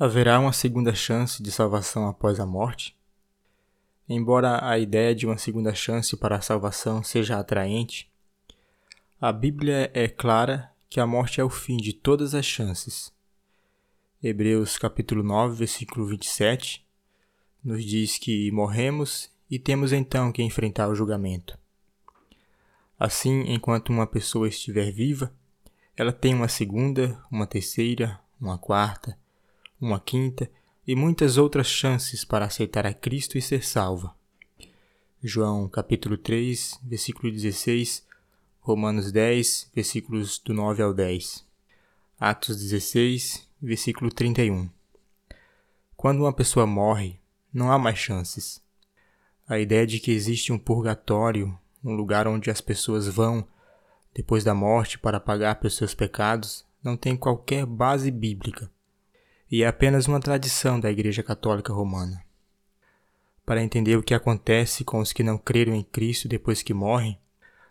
Haverá uma segunda chance de salvação após a morte? Embora a ideia de uma segunda chance para a salvação seja atraente, a Bíblia é clara que a morte é o fim de todas as chances. Hebreus capítulo 9, versículo 27 nos diz que morremos e temos então que enfrentar o julgamento. Assim, enquanto uma pessoa estiver viva, ela tem uma segunda, uma terceira, uma quarta, uma quinta e muitas outras chances para aceitar a Cristo e ser salva. João capítulo 3, versículo 16, Romanos 10, versículos do 9 ao 10. Atos 16, versículo 31. Quando uma pessoa morre, não há mais chances. A ideia de que existe um purgatório, um lugar onde as pessoas vão depois da morte para pagar pelos seus pecados, não tem qualquer base bíblica e é apenas uma tradição da Igreja Católica Romana. Para entender o que acontece com os que não creram em Cristo depois que morrem,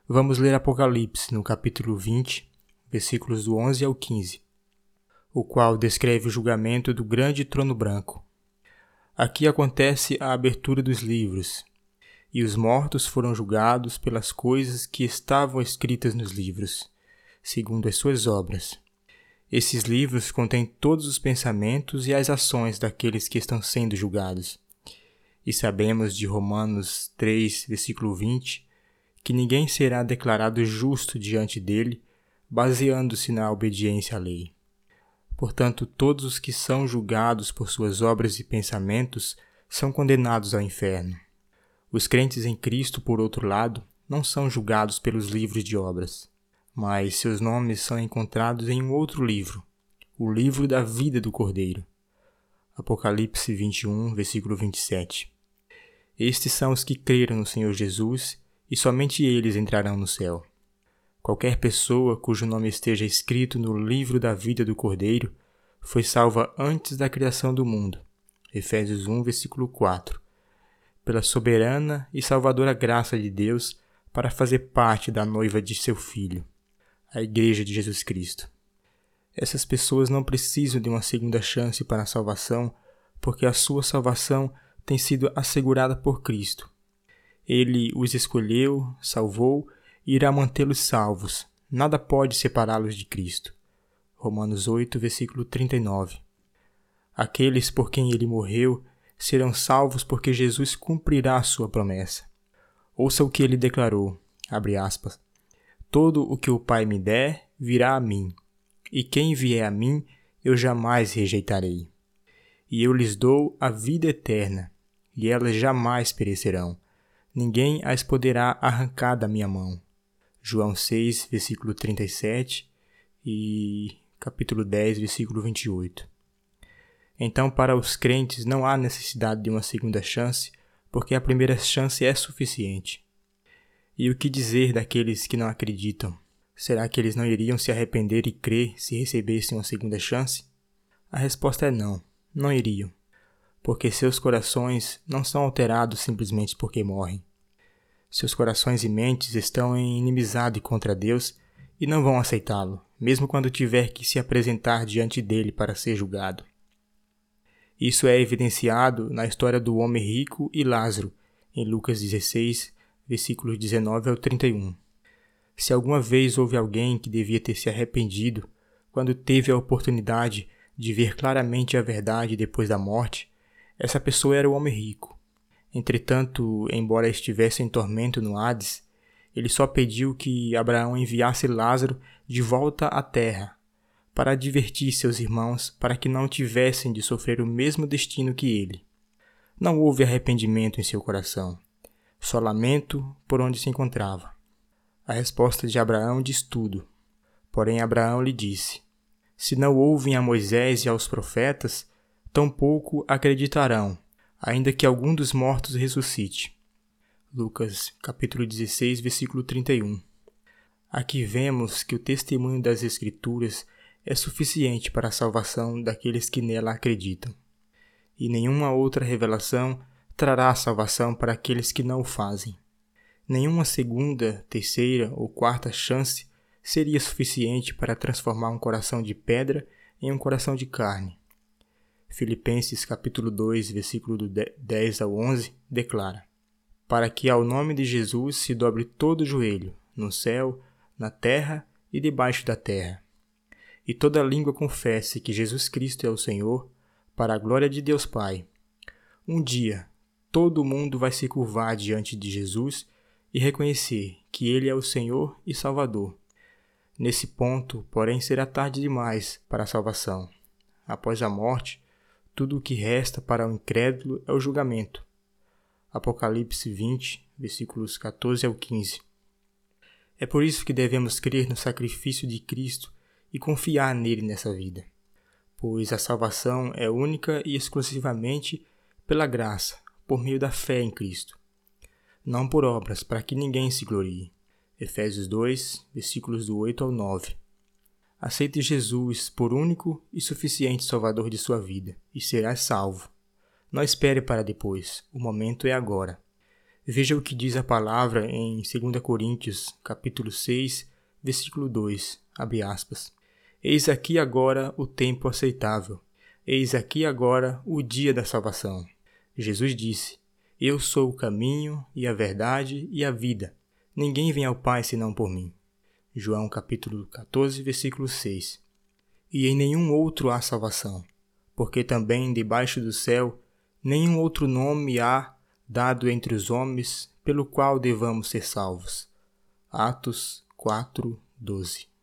vamos ler Apocalipse no capítulo 20, versículos do 11 ao 15, o qual descreve o julgamento do grande trono branco. Aqui acontece a abertura dos livros, e os mortos foram julgados pelas coisas que estavam escritas nos livros, segundo as suas obras. Esses livros contêm todos os pensamentos e as ações daqueles que estão sendo julgados. E sabemos de Romanos 3, versículo 20, que ninguém será declarado justo diante dele, baseando-se na obediência à lei. Portanto, todos os que são julgados por suas obras e pensamentos são condenados ao inferno. Os crentes em Cristo, por outro lado, não são julgados pelos livros de obras mas seus nomes são encontrados em um outro livro, o livro da vida do Cordeiro. Apocalipse 21, versículo 27. Estes são os que creram no Senhor Jesus, e somente eles entrarão no céu. Qualquer pessoa cujo nome esteja escrito no livro da vida do Cordeiro foi salva antes da criação do mundo. Efésios 1, versículo 4. Pela soberana e salvadora graça de Deus para fazer parte da noiva de seu filho a Igreja de Jesus Cristo. Essas pessoas não precisam de uma segunda chance para a salvação, porque a sua salvação tem sido assegurada por Cristo. Ele os escolheu, salvou e irá mantê-los salvos. Nada pode separá-los de Cristo. Romanos 8, versículo 39. Aqueles por quem ele morreu serão salvos porque Jesus cumprirá a sua promessa. Ouça o que ele declarou, abre aspas, Todo o que o Pai me der virá a mim, e quem vier a mim eu jamais rejeitarei. E eu lhes dou a vida eterna, e elas jamais perecerão. Ninguém as poderá arrancar da minha mão. João 6, versículo 37 e capítulo 10, versículo 28. Então, para os crentes não há necessidade de uma segunda chance, porque a primeira chance é suficiente. E o que dizer daqueles que não acreditam? Será que eles não iriam se arrepender e crer se recebessem uma segunda chance? A resposta é não, não iriam, porque seus corações não são alterados simplesmente porque morrem. Seus corações e mentes estão em inimizade contra Deus e não vão aceitá-lo, mesmo quando tiver que se apresentar diante dele para ser julgado. Isso é evidenciado na história do homem rico e Lázaro, em Lucas 16, versículos 19 ao 31. Se alguma vez houve alguém que devia ter se arrependido quando teve a oportunidade de ver claramente a verdade depois da morte, essa pessoa era o homem rico. Entretanto, embora estivesse em tormento no Hades, ele só pediu que Abraão enviasse Lázaro de volta à terra, para advertir seus irmãos para que não tivessem de sofrer o mesmo destino que ele. Não houve arrependimento em seu coração só lamento por onde se encontrava. A resposta de Abraão diz tudo. Porém, Abraão lhe disse: Se não ouvem a Moisés e aos profetas, tampouco acreditarão, ainda que algum dos mortos ressuscite. Lucas, capítulo 16, versículo 31. Aqui vemos que o testemunho das Escrituras é suficiente para a salvação daqueles que nela acreditam, e nenhuma outra revelação trará salvação para aqueles que não o fazem. Nenhuma segunda, terceira ou quarta chance seria suficiente para transformar um coração de pedra em um coração de carne. Filipenses capítulo 2, versículo do 10 ao 11, declara: Para que ao nome de Jesus se dobre todo o joelho, no céu, na terra e debaixo da terra, e toda língua confesse que Jesus Cristo é o Senhor, para a glória de Deus Pai. Um dia, todo mundo vai se curvar diante de Jesus e reconhecer que Ele é o Senhor e Salvador. Nesse ponto, porém, será tarde demais para a salvação. Após a morte, tudo o que resta para o incrédulo é o julgamento. Apocalipse 20, versículos 14 ao 15. É por isso que devemos crer no sacrifício de Cristo e confiar nele nessa vida, pois a salvação é única e exclusivamente pela graça, por meio da fé em Cristo, não por obras, para que ninguém se glorie. Efésios 2, versículos do 8 ao 9. Aceite Jesus por único e suficiente Salvador de sua vida, e serás salvo. Não espere para depois, o momento é agora. Veja o que diz a palavra em 2 Coríntios, capítulo 6, versículo 2, abre aspas. Eis aqui agora o tempo aceitável. Eis aqui agora o dia da salvação. Jesus disse: Eu sou o caminho e a verdade e a vida. Ninguém vem ao Pai senão por mim. João capítulo 14, versículo 6. E em nenhum outro há salvação, porque também debaixo do céu nenhum outro nome há dado entre os homens pelo qual devamos ser salvos. Atos 4, 12